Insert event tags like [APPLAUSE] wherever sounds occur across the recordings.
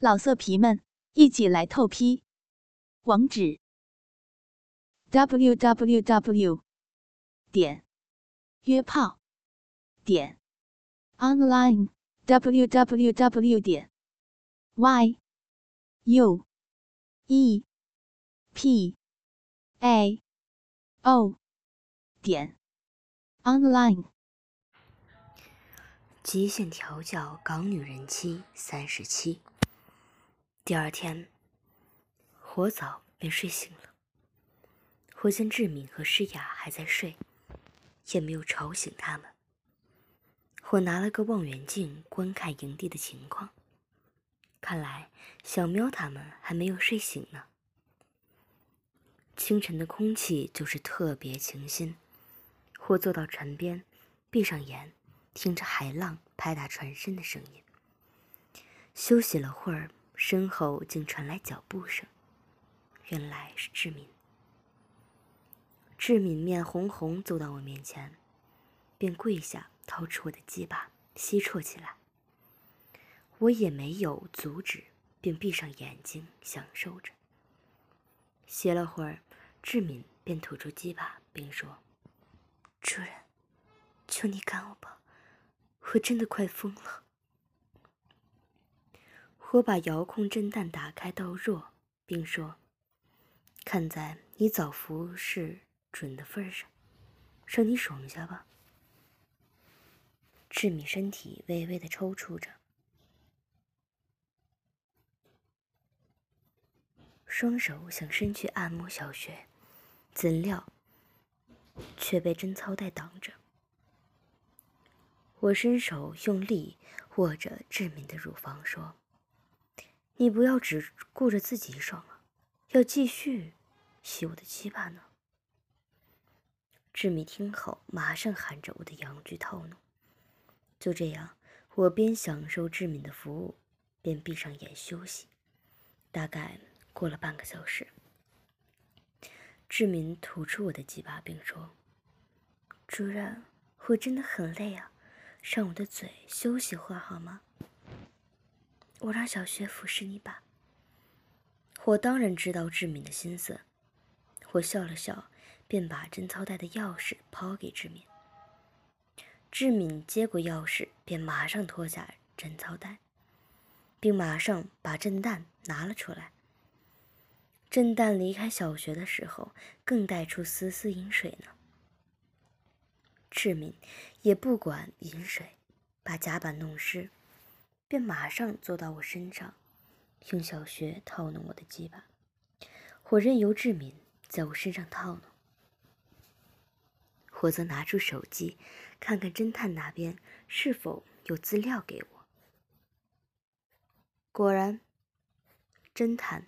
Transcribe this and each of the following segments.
老色皮们，一起来透批！网址：w w w 点约炮点 online w w w 点 y u e p a o 点 online。极限调教港女人妻三十七。第二天，火早便睡醒了。我见志敏和诗雅还在睡，也没有吵醒他们。我拿了个望远镜观看营地的情况，看来小喵他们还没有睡醒呢。清晨的空气就是特别清新。我坐到船边，闭上眼，听着海浪拍打船身的声音。休息了会儿。身后竟传来脚步声，原来是志敏。志敏面红红走到我面前，便跪下掏出我的鸡巴吸啜起来。我也没有阻止，便闭上眼睛享受着。歇了会儿，志敏便吐出鸡巴，并说：“主人，求你干我吧，我真的快疯了。”我把遥控震弹打开到弱，并说：“看在你早服是准的份上，让你爽一下吧。”志敏身体微微的抽搐着，双手想伸去按摩小穴，怎料却被贞操带挡着。我伸手用力握着志敏的乳房，说。你不要只顾着自己爽啊，要继续洗我的鸡巴呢。志敏听后，马上喊着我的阳具套弄。就这样，我边享受志敏的服务，边闭上眼休息。大概过了半个小时，志敏吐出我的鸡巴，并说：“主人，我真的很累啊，让我的嘴休息会儿好吗？”我让小薛服侍你吧。我当然知道志敏的心思，我笑了笑，便把贞操带的钥匙抛给志敏。志敏接过钥匙，便马上脱下贞操带，并马上把震蛋拿了出来。震蛋离开小学的时候，更带出丝丝饮水呢。志敏也不管饮水，把甲板弄湿。便马上坐到我身上，用小穴套弄我的鸡巴。我任由志敏在我身上套弄，我则拿出手机，看看侦探那边是否有资料给我。果然，侦探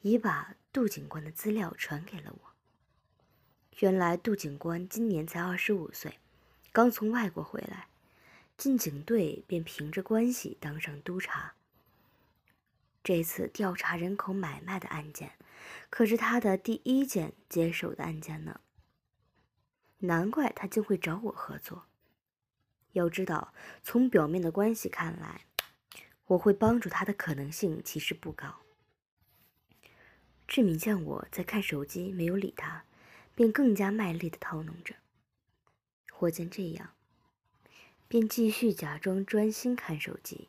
已把杜警官的资料传给了我。原来杜警官今年才二十五岁，刚从外国回来。进警队便凭着关系当上督察。这次调查人口买卖的案件，可是他的第一件接手的案件呢。难怪他竟会找我合作。要知道，从表面的关系看来，我会帮助他的可能性其实不高。志敏见我在看手机，没有理他，便更加卖力的套弄着。我见这样。便继续假装专心看手机。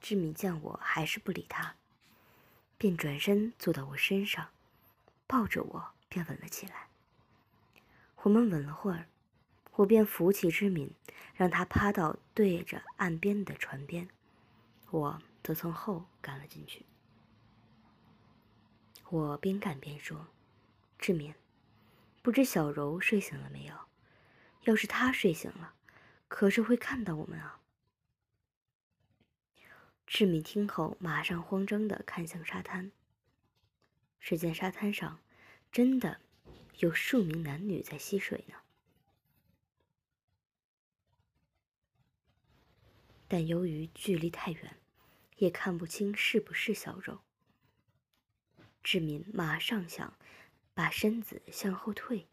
志敏见我还是不理他，便转身坐到我身上，抱着我便吻了起来。我们吻了会儿，我便扶起志敏，让他趴到对着岸边的船边，我则从后赶了进去。我边干边说：“志敏。”不知小柔睡醒了没有？要是她睡醒了，可是会看到我们啊！志敏听后，马上慌张的看向沙滩。只见沙滩上真的有数名男女在嬉水呢，但由于距离太远，也看不清是不是小柔。志敏马上想。把身子向后退，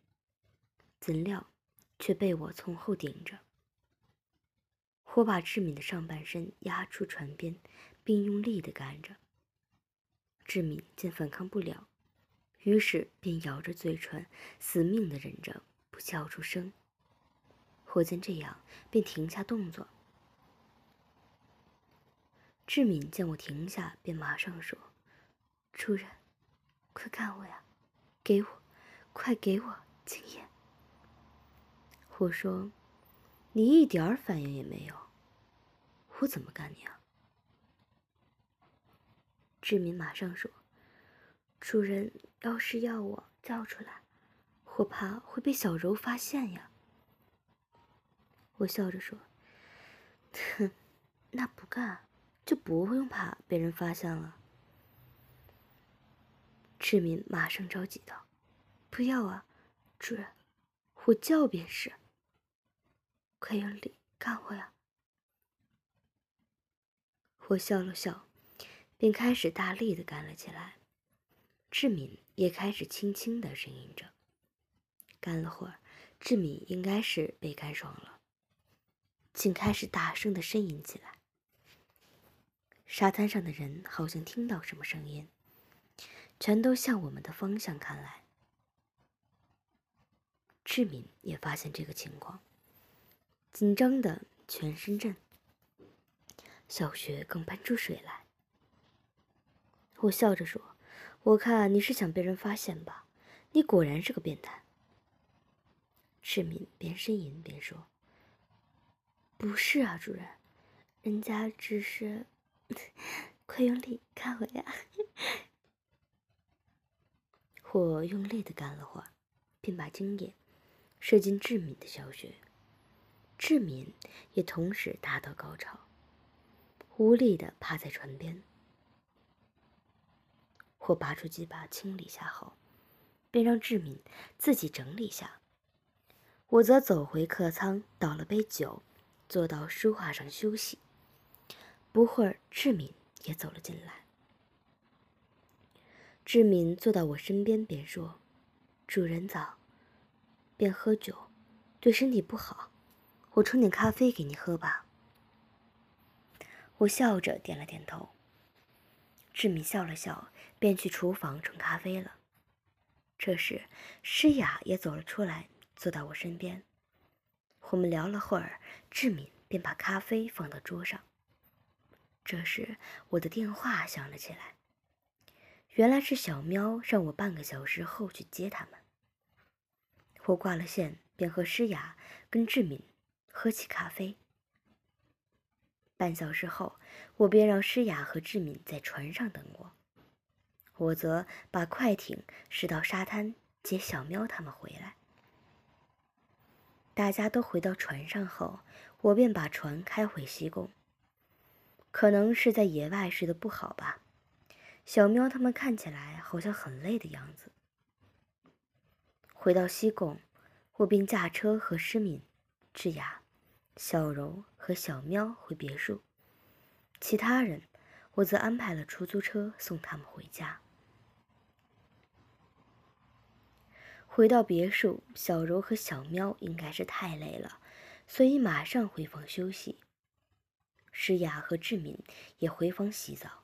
怎料却被我从后顶着。火把志敏的上半身压出船边，并用力地干着。志敏见反抗不了，于是便咬着嘴唇，死命地忍着不叫出声。火见这样，便停下动作。志敏见我停下，便马上说：“主人，快看我呀，给我，快给我经验。”我说：“你一点儿反应也没有，我怎么干你啊？”志敏马上说：“主人要是要我叫出来，我怕会被小柔发现呀。”我笑着说：“哼，那不干就不用怕被人发现了。”志敏马上着急道：“不要啊，主人，我叫便是。”快用力干我呀！我笑了笑，便开始大力的干了起来。志敏也开始轻轻的呻吟着。干了会儿，志敏应该是被干爽了，竟开始大声的呻吟起来。沙滩上的人好像听到什么声音，全都向我们的方向看来。志敏也发现这个情况。紧张的全身震，小雪更喷出水来。我笑着说：“我看你是想被人发现吧？你果然是个变态。”志敏边呻吟边说：“不是啊，主人，人家只是 [LAUGHS]…… 快用力看我呀！”我用力的干了会儿，便把精液射进志敏的小穴。志敏也同时达到高潮，无力的趴在船边。我拔出几把清理下后，便让志敏自己整理下。我则走回客舱，倒了杯酒，坐到书画上休息。不会儿，志敏也走了进来。志敏坐到我身边，便说：“主人早，便喝酒，对身体不好。”我冲点咖啡给你喝吧。我笑着点了点头。志敏笑了笑，便去厨房冲咖啡了。这时，诗雅也走了出来，坐到我身边。我们聊了会儿，志敏便把咖啡放到桌上。这时，我的电话响了起来。原来是小喵让我半个小时后去接他们。我挂了线，便和诗雅跟志敏。喝起咖啡。半小时后，我便让诗雅和志敏在船上等我，我则把快艇驶到沙滩接小喵他们回来。大家都回到船上后，我便把船开回西贡。可能是在野外睡得不好吧，小喵他们看起来好像很累的样子。回到西贡，我便驾车和诗敏、智雅。小柔和小喵回别墅，其他人我则安排了出租车送他们回家。回到别墅，小柔和小喵应该是太累了，所以马上回房休息。诗雅和志敏也回房洗澡。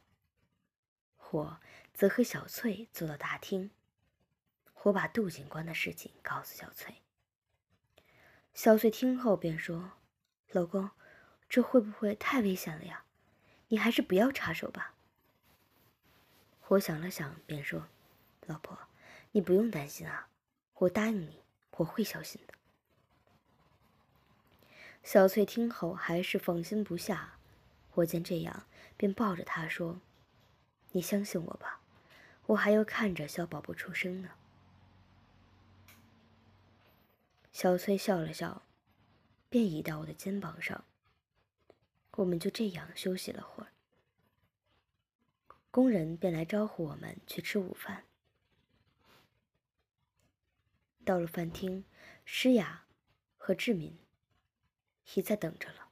我则和小翠坐到大厅，我把杜警官的事情告诉小翠。小翠听后便说。老公，这会不会太危险了呀？你还是不要插手吧。我想了想，便说：“老婆，你不用担心啊，我答应你，我会小心的。”小翠听后还是放心不下，我见这样，便抱着她说：“你相信我吧，我还要看着小宝宝出生呢。”小翠笑了笑。便倚到我的肩膀上，我们就这样休息了会儿。工人便来招呼我们去吃午饭。到了饭厅，诗雅和志敏已在等着了，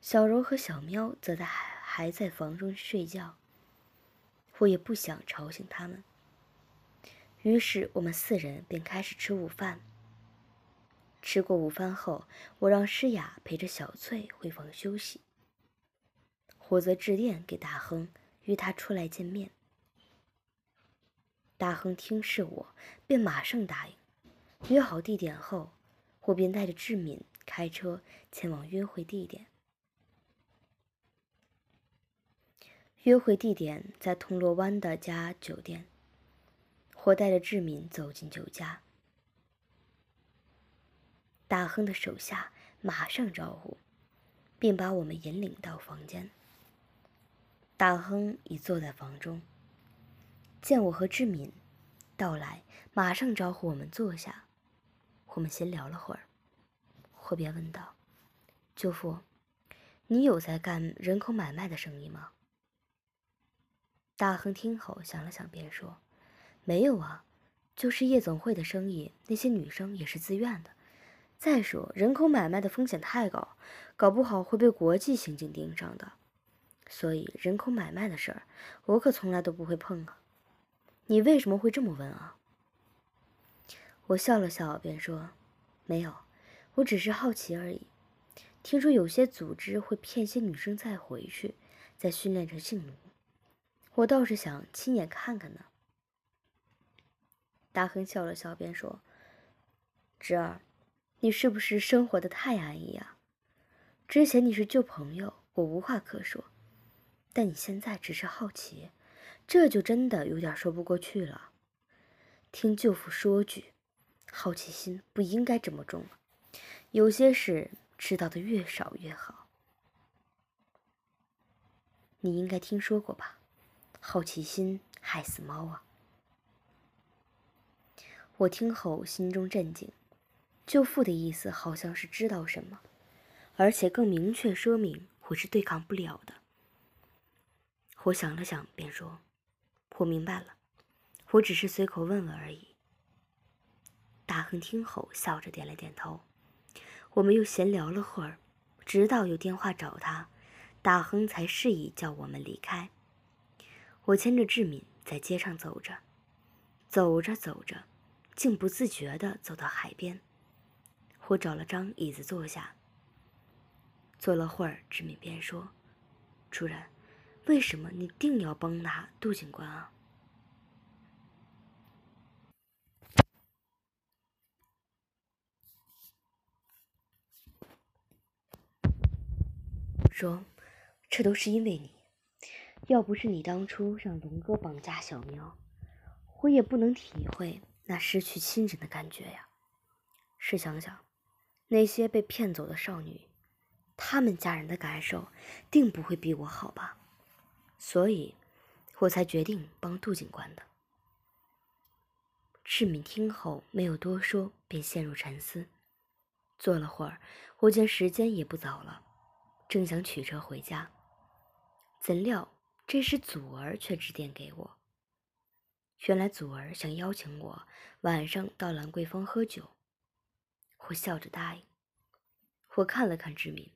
小柔和小喵则在还还在房中睡觉。我也不想吵醒他们，于是我们四人便开始吃午饭。吃过午饭后，我让诗雅陪着小翠回房休息。我则致电给大亨，约他出来见面。大亨听是我，便马上答应。约好地点后，我便带着志敏开车前往约会地点。约会地点在铜锣湾的家酒店。我带着志敏走进酒家，大亨的手下马上招呼，并把我们引领到房间。大亨已坐在房中，见我和志敏到来，马上招呼我们坐下。我们闲聊了会儿，霍便问道：“舅父，你有在干人口买卖的生意吗？”大亨听后想了想，便说：“没有啊，就是夜总会的生意，那些女生也是自愿的。再说，人口买卖的风险太高，搞不好会被国际刑警盯上的。所以，人口买卖的事儿，我可从来都不会碰啊。你为什么会这么问啊？”我笑了笑，便说：“没有，我只是好奇而已。听说有些组织会骗些女生再回去，再训练成性奴。”我倒是想亲眼看看呢。大亨笑了笑，便说：“侄儿，你是不是生活的太安逸啊？之前你是旧朋友，我无话可说，但你现在只是好奇，这就真的有点说不过去了。听舅父说句，好奇心不应该这么重，有些事知道的越少越好。你应该听说过吧？”好奇心害死猫啊！我听后心中震惊，舅父的意思好像是知道什么，而且更明确说明我是对抗不了的。我想了想，便说：“我明白了，我只是随口问问而已。”大亨听后笑着点了点头。我们又闲聊了会儿，直到有电话找他，大亨才示意叫我们离开。我牵着志敏在街上走着，走着走着，竟不自觉地走到海边。我找了张椅子坐下，坐了会儿，志敏便说：“主任，为什么你定要帮他杜警官啊？”说：“这都是因为你。”要不是你当初让龙哥绑架小苗，我也不能体会那失去亲人的感觉呀。试想想，那些被骗走的少女，她们家人的感受定不会比我好吧？所以，我才决定帮杜警官的。志敏听后没有多说，便陷入沉思。坐了会儿，我见时间也不早了，正想取车回家，怎料。这时，祖儿却致电给我。原来，祖儿想邀请我晚上到兰桂坊喝酒。我笑着答应。我看了看志敏，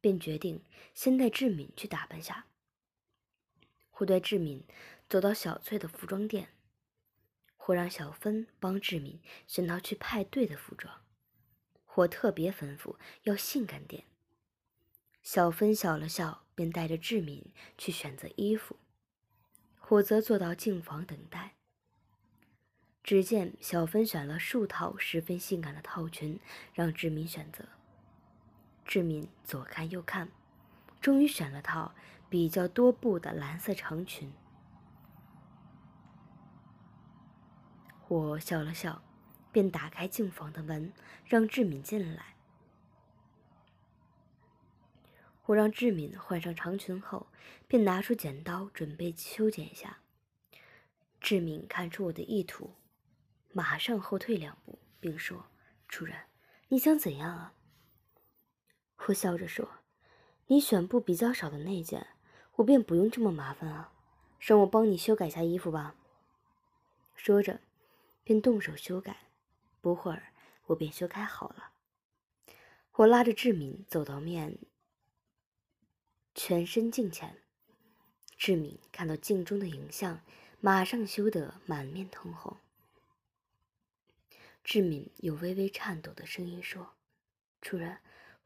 便决定先带志敏去打扮下。我带志敏走到小翠的服装店，我让小芬帮志敏选套去派对的服装。我特别吩咐要性感点。小芬笑了笑，便带着志敏去选择衣服，我则坐到镜房等待。只见小芬选了数套十分性感的套裙，让志敏选择。志敏左看右看，终于选了套比较多布的蓝色长裙。我笑了笑，便打开镜房的门，让志敏进来。我让志敏换上长裙后，便拿出剪刀准备修剪一下。志敏看出我的意图，马上后退两步，并说：“主人，你想怎样啊？”我笑着说：“你选布比较少的那件，我便不用这么麻烦啊，让我帮你修改下衣服吧。”说着，便动手修改。不会儿，我便修改好了。我拉着志敏走到面。全身镜前，志敏看到镜中的影像，马上羞得满面通红。志敏有微微颤抖的声音说：“主人，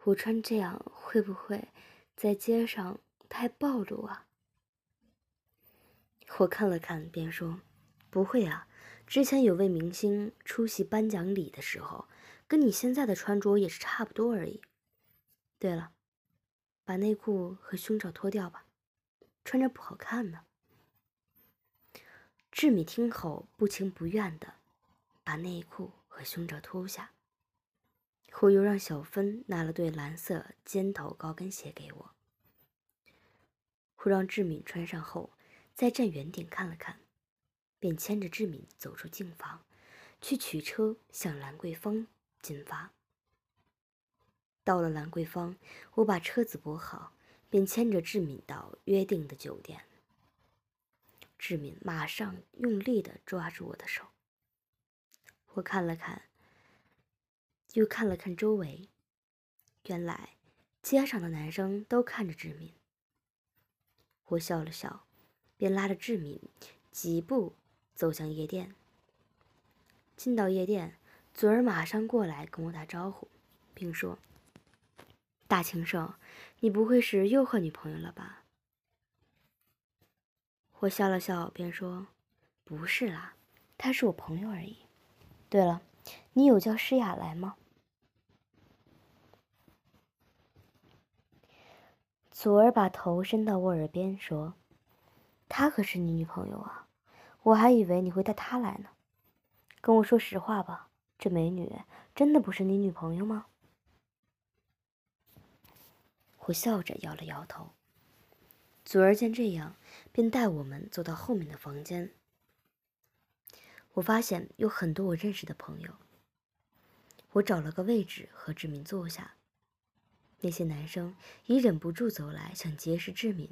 我穿这样会不会在街上太暴露啊？”我看了看，便说：“不会啊，之前有位明星出席颁奖礼的时候，跟你现在的穿着也是差不多而已。对了，把内裤和胸罩脱掉吧，穿着不好看呢。”志敏听后不情不愿的把内裤。和胸罩脱下，后又让小芬拿了对蓝色尖头高跟鞋给我。我让志敏穿上后，再站远点看了看，便牵着志敏走出镜房，去取车向兰桂坊进发。到了兰桂坊，我把车子泊好，便牵着志敏到约定的酒店。志敏马上用力的抓住我的手。我看了看，又看了看周围，原来街上的男生都看着志敏。我笑了笑，便拉着志敏几步走向夜店。进到夜店，祖儿马上过来跟我打招呼，并说：“大情圣，你不会是又换女朋友了吧？”我笑了笑，便说：“不是啦，她是我朋友而已。”对了，你有叫诗雅来吗？祖儿把头伸到我耳边说：“她可是你女朋友啊，我还以为你会带她来呢。跟我说实话吧，这美女真的不是你女朋友吗？”我笑着摇了摇头。祖儿见这样，便带我们走到后面的房间。我发现有很多我认识的朋友。我找了个位置和志敏坐下。那些男生已忍不住走来想结识志敏，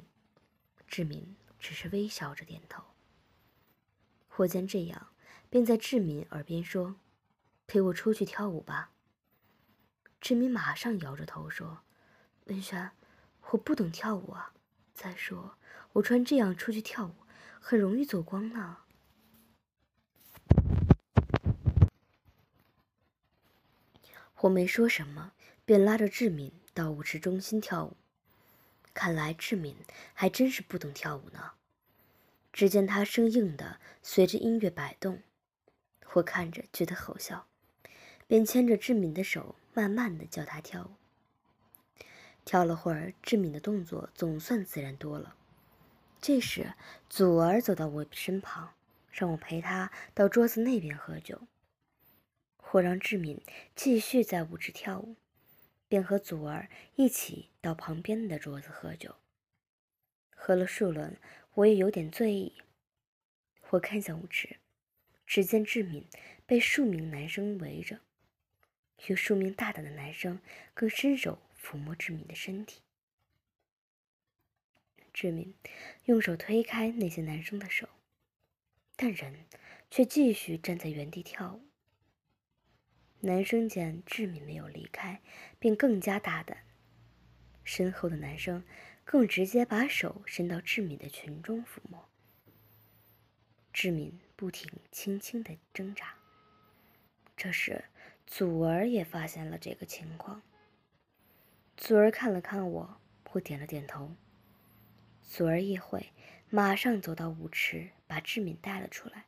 志敏只是微笑着点头。我见这样，便在志敏耳边说：“陪我出去跳舞吧。”志敏马上摇着头说：“文轩，我不懂跳舞啊。再说，我穿这样出去跳舞，很容易走光呢。”我没说什么，便拉着志敏到舞池中心跳舞。看来志敏还真是不懂跳舞呢。只见她生硬的随着音乐摆动，我看着觉得好笑，便牵着志敏的手，慢慢的教她跳舞。跳了会儿，志敏的动作总算自然多了。这时，祖儿走到我身旁，让我陪她到桌子那边喝酒。我让志敏继续在舞池跳舞，便和祖儿一起到旁边的桌子喝酒。喝了数轮，我也有点醉意。我看向舞池，只见志敏被数名男生围着，有数名大胆的男生更伸手抚摸志敏的身体。志敏用手推开那些男生的手，但人却继续站在原地跳舞。男生见志敏没有离开，便更加大胆。身后的男生更直接把手伸到志敏的裙中抚摸。志敏不停轻轻的挣扎。这时，祖儿也发现了这个情况。祖儿看了看我，我点了点头。祖儿一会，马上走到舞池，把志敏带了出来。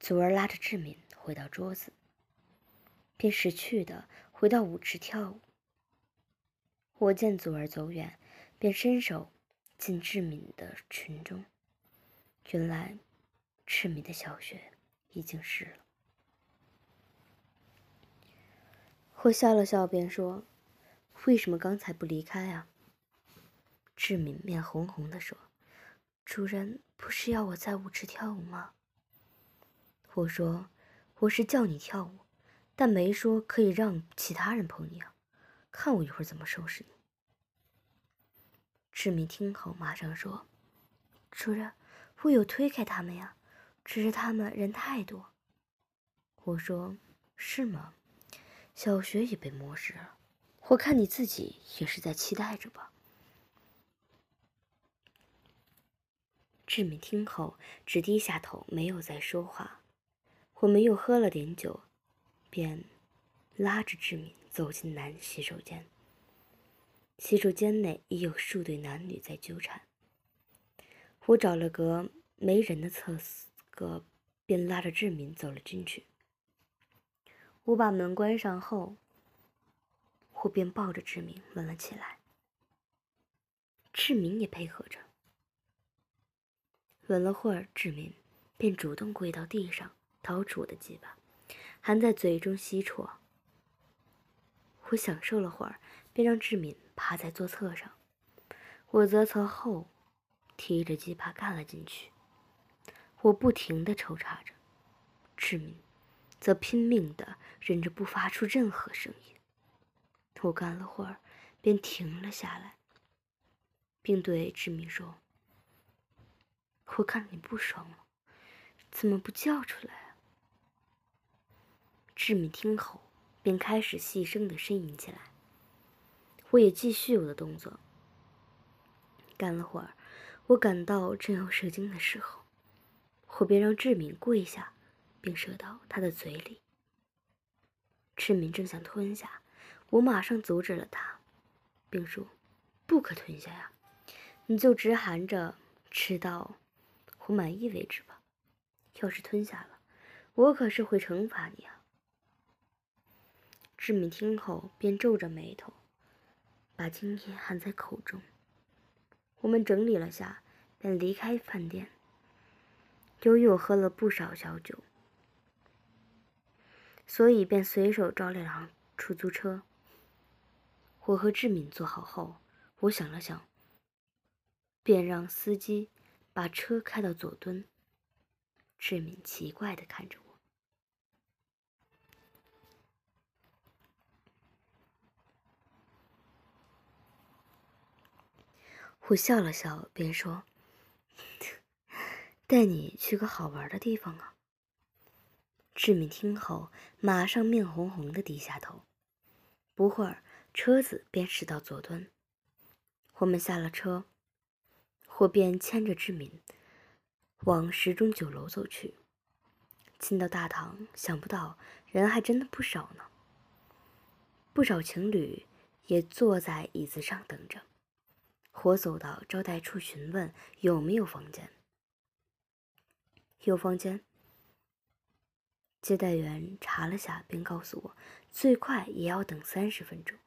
祖儿拉着志敏回到桌子。便识趣的回到舞池跳舞。我见祖儿走远，便伸手进志敏的裙中。原来，志敏的小穴已经湿了。我笑了笑，便说：“为什么刚才不离开啊？”志敏面红红的说：“主人不是要我在舞池跳舞吗？”我说：“我是叫你跳舞。”但没说可以让其他人碰你啊！看我一会儿怎么收拾你。志敏听后马上说：“主人，我有推开他们呀，只是他们人太多。”我说：“是吗？小学也被摸湿了，我看你自己也是在期待着吧。”志敏听后只低下头，没有再说话。我们又喝了点酒。便拉着志敏走进男洗手间。洗手间内已有数对男女在纠缠。我找了个没人的厕所，便拉着志敏走了进去。我把门关上后，我便抱着志敏吻了起来。志敏也配合着。吻了会儿，志敏便主动跪到地上，掏出我的鸡巴，含在嘴中吸啜。我享受了会儿，便让志敏趴在座侧上，我则从后提着鸡巴干了进去。我不停地抽插着，志敏则拼命地忍着不发出任何声音。我干了会儿，便停了下来，并对志敏说。我看你不爽了，怎么不叫出来啊？志敏听后，便开始细声的呻吟起来。我也继续我的动作。干了会儿，我感到正要射精的时候，我便让志敏跪下，并射到他的嘴里。志敏正想吞下，我马上阻止了他，并说：“不可吞下呀，你就直含着吃到。”我满意为止吧，要是吞下了，我可是会惩罚你啊！志敏听后便皱着眉头，把精液含在口中。我们整理了下，便离开饭店。由于我喝了不少小酒，所以便随手招了辆出租车。我和志敏坐好后，我想了想，便让司机。把车开到左墩，志敏奇怪的看着我。我笑了笑，便说：“ [LAUGHS] 带你去个好玩的地方啊。”志敏听后，马上面红红的低下头。不会儿，车子便驶到左端，我们下了车。我便牵着志敏往时钟酒楼走去。进到大堂，想不到人还真的不少呢。不少情侣也坐在椅子上等着。我走到招待处询问有没有房间。有房间。接待员查了下，便告诉我，最快也要等三十分钟。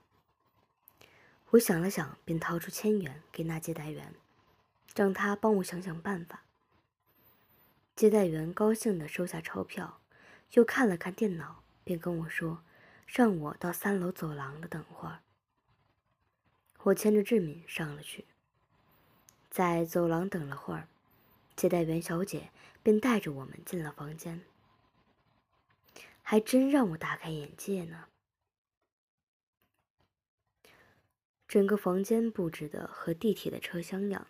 我想了想，便掏出千元给那接待员。让他帮我想想办法。接待员高兴地收下钞票，又看了看电脑，便跟我说：“让我到三楼走廊的等会儿。”我牵着志敏上了去，在走廊等了会儿，接待员小姐便带着我们进了房间。还真让我大开眼界呢！整个房间布置的和地铁的车厢一样。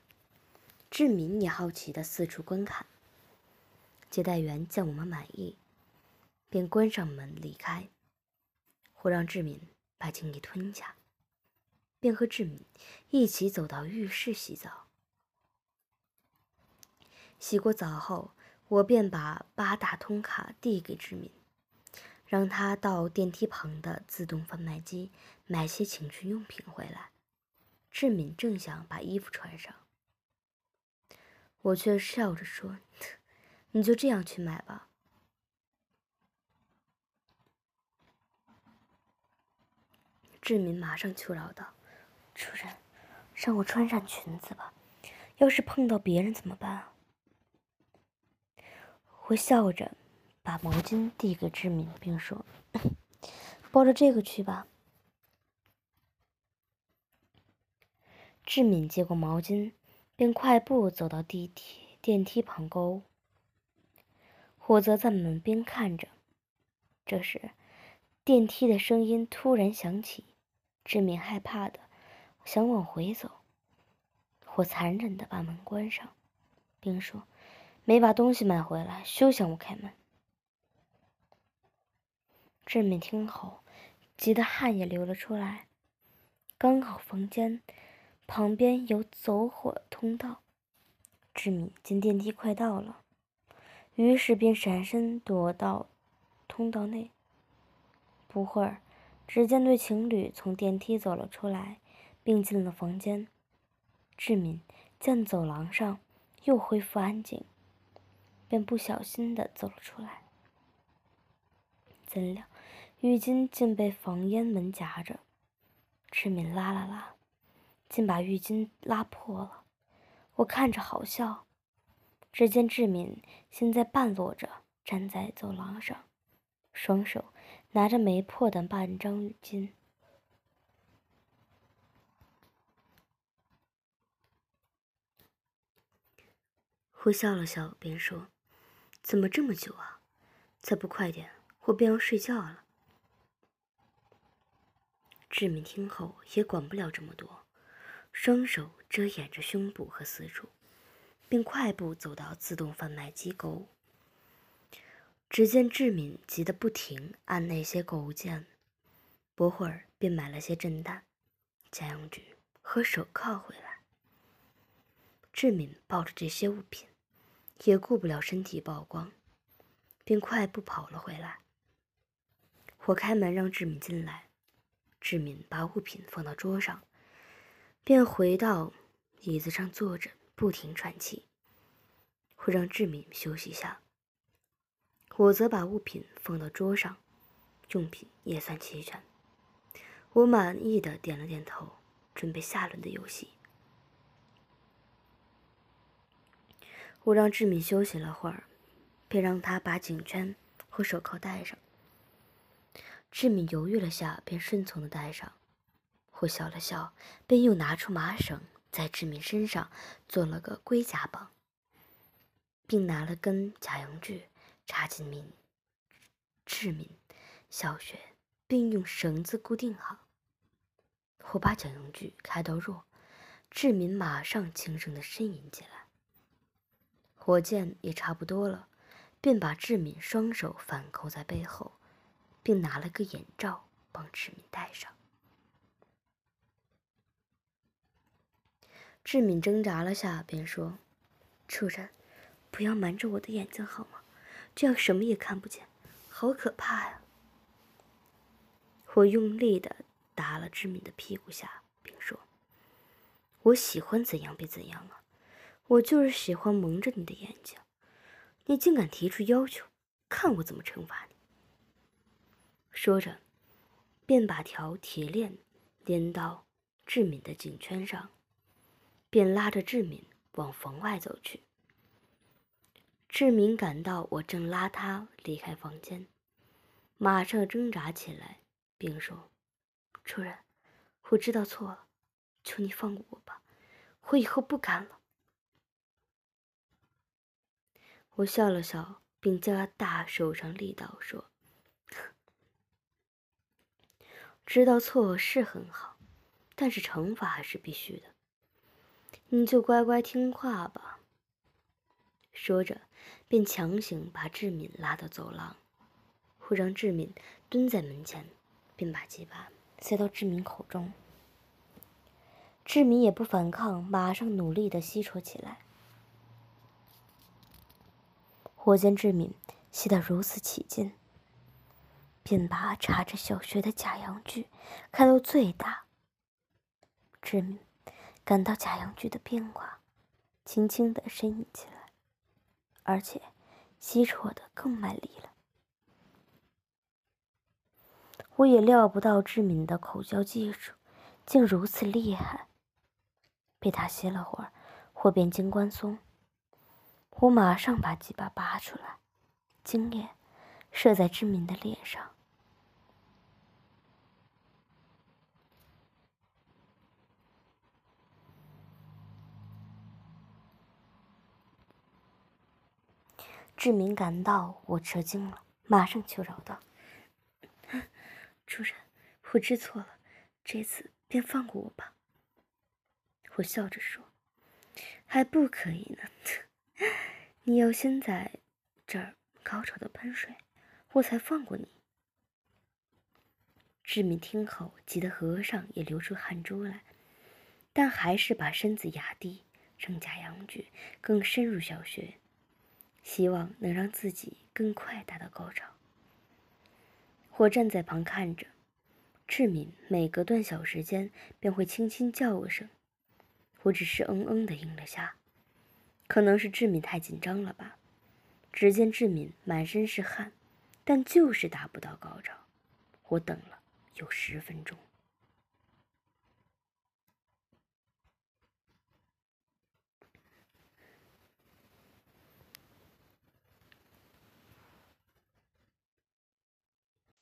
志敏也好奇的四处观看。接待员见我们满意，便关上门离开。我让志敏把精液吞下，便和志敏一起走到浴室洗澡。洗过澡后，我便把八大通卡递给志敏，让他到电梯旁的自动贩卖机买些情趣用品回来。志敏正想把衣服穿上。我却笑着说：“你就这样去买吧。”志敏马上求饶道：“主人，让我穿上裙子吧，要是碰到别人怎么办啊？”我笑着把毛巾递给志敏，并说：“抱着这个去吧。”志敏接过毛巾。便快步走到地铁电梯旁购物，我则在门边看着。这时，电梯的声音突然响起，志敏害怕的想往回走，我残忍的把门关上，并说：“没把东西买回来，休想我开门。”志敏听后，急得汗也流了出来。刚好房间。旁边有走火通道，志敏见电梯快到了，于是便闪身躲到通道内。不会儿，只见对情侣从电梯走了出来，并进了房间。志敏见走廊上又恢复安静，便不小心的走了出来。怎料，浴巾竟被房烟门夹着，志敏拉了拉，竟把浴巾拉破了。我看着好笑。只见志敏现在半裸着站在走廊上，双手拿着没破的半张浴巾。我笑了笑，便说：“怎么这么久啊？再不快点，我便要睡觉了。”志敏听后也管不了这么多，双手遮掩着胸部和四处。并快步走到自动贩卖机购物。只见志敏急得不停按那些购物键，不会儿便买了些震蛋、家用具和手铐回来。志敏抱着这些物品，也顾不了身体曝光，便快步跑了回来。我开门让志敏进来，志敏把物品放到桌上，便回到椅子上坐着。不停喘气，会让志敏休息一下。我则把物品放到桌上，用品也算齐全。我满意的点了点头，准备下轮的游戏。我让志敏休息了会儿，便让他把颈圈和手铐戴上。志敏犹豫了下，便顺从的戴上。我笑了笑，便又拿出麻绳。在志敏身上做了个龟甲绑，并拿了根假阳具插进敏志敏小穴，并用绳子固定好。我把假阳具开到弱，志敏马上轻声的呻吟起来。火箭也差不多了，便把志敏双手反扣在背后，并拿了个眼罩帮志敏戴上。志敏挣扎了下，便说：“主人，不要瞒着我的眼睛好吗？这样什么也看不见，好可怕呀！”我用力的打了志敏的屁股下，并说：“我喜欢怎样便怎样啊，我就是喜欢蒙着你的眼睛。你竟敢提出要求，看我怎么惩罚你！”说着，便把条铁链连到志敏的颈圈上。便拉着志敏往房外走去。志敏感到我正拉他离开房间，马上挣扎起来，并说：“主人，我知道错了，求你放过我吧，我以后不敢了。”我笑了笑，并加大手上力道说：“知道错是很好，但是惩罚还是必须的。”你就乖乖听话吧。说着，便强行把志敏拉到走廊，会让志敏蹲在门前，并把鸡巴塞到志敏口中。志敏也不反抗，马上努力的吸啜起来。我见志敏吸得如此起劲，便把插着小穴的假阳具开到最大。志敏。感到假阳具的变化，轻轻的呻吟起来，而且吸啜的更卖力了。我也料不到志敏的口交技术竟如此厉害。被他吸了会儿，或变精关松。我马上把鸡巴拔出来，精液射在志敏的脸上。志明感到我吃惊了，马上求饶道：“主人，我知错了，这次便放过我吧。”我笑着说：“还不可以呢，[LAUGHS] 你要先在这儿高潮的喷水，我才放过你。”志明听后，急得额上也流出汗珠来，但还是把身子压低，让假阳具更深入小穴。希望能让自己更快达到高潮。我站在旁看着，志敏每隔段小时间便会轻轻叫我声，我只是嗯嗯的应了下。可能是志敏太紧张了吧？只见志敏满身是汗，但就是达不到高潮。我等了有十分钟。